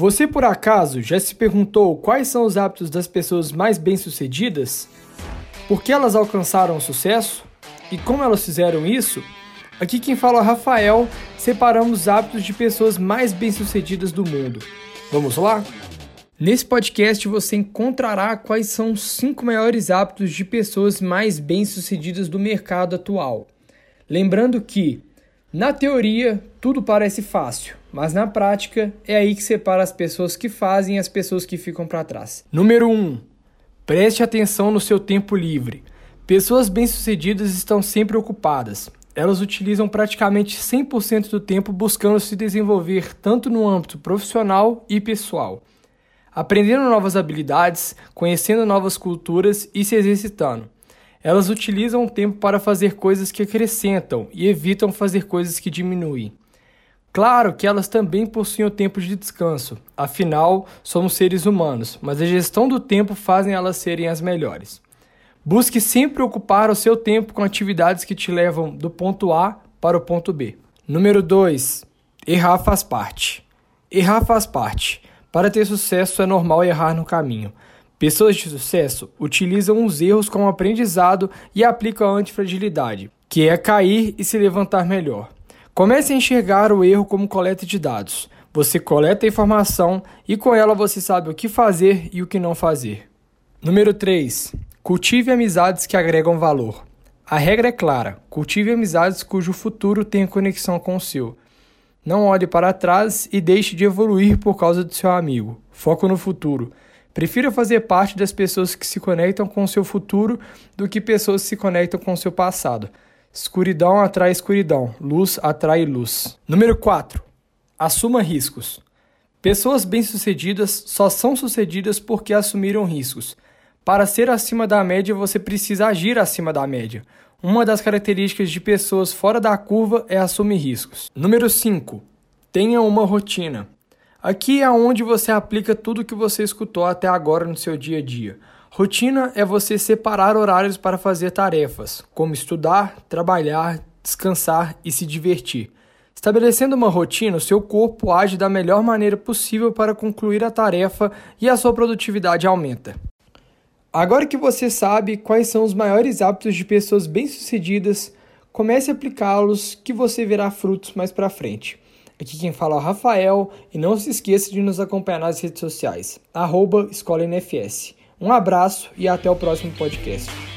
Você por acaso já se perguntou quais são os hábitos das pessoas mais bem-sucedidas? Por que elas alcançaram o sucesso? E como elas fizeram isso? Aqui quem fala é Rafael, separamos os hábitos de pessoas mais bem-sucedidas do mundo. Vamos lá? Nesse podcast você encontrará quais são os cinco maiores hábitos de pessoas mais bem-sucedidas do mercado atual. Lembrando que, na teoria, tudo parece fácil, mas na prática é aí que separa as pessoas que fazem e as pessoas que ficam para trás. Número 1. Um, preste atenção no seu tempo livre. Pessoas bem-sucedidas estão sempre ocupadas. Elas utilizam praticamente 100% do tempo buscando se desenvolver tanto no âmbito profissional e pessoal, aprendendo novas habilidades, conhecendo novas culturas e se exercitando. Elas utilizam o tempo para fazer coisas que acrescentam e evitam fazer coisas que diminuem. Claro que elas também possuem o tempo de descanso, afinal, somos seres humanos, mas a gestão do tempo fazem elas serem as melhores. Busque sempre ocupar o seu tempo com atividades que te levam do ponto A para o ponto B. Número 2. Errar faz parte. Errar faz parte. Para ter sucesso é normal errar no caminho. Pessoas de sucesso utilizam os erros como aprendizado e aplicam a antifragilidade, que é cair e se levantar melhor. Comece a enxergar o erro como coleta de dados. Você coleta a informação e com ela você sabe o que fazer e o que não fazer. Número 3. Cultive amizades que agregam valor. A regra é clara: cultive amizades cujo futuro tenha conexão com o seu. Não olhe para trás e deixe de evoluir por causa do seu amigo. Foco no futuro. Prefira fazer parte das pessoas que se conectam com o seu futuro do que pessoas que se conectam com o seu passado. Escuridão atrai escuridão, luz atrai luz. Número 4. Assuma riscos. Pessoas bem-sucedidas só são sucedidas porque assumiram riscos. Para ser acima da média, você precisa agir acima da média. Uma das características de pessoas fora da curva é assumir riscos. Número 5. Tenha uma rotina. Aqui é onde você aplica tudo que você escutou até agora no seu dia a dia. Rotina é você separar horários para fazer tarefas, como estudar, trabalhar, descansar e se divertir. Estabelecendo uma rotina, o seu corpo age da melhor maneira possível para concluir a tarefa e a sua produtividade aumenta. Agora que você sabe quais são os maiores hábitos de pessoas bem-sucedidas, comece a aplicá-los que você verá frutos mais para frente. Aqui quem fala é o Rafael e não se esqueça de nos acompanhar nas redes sociais, arroba Escola NFS. Um abraço e até o próximo podcast.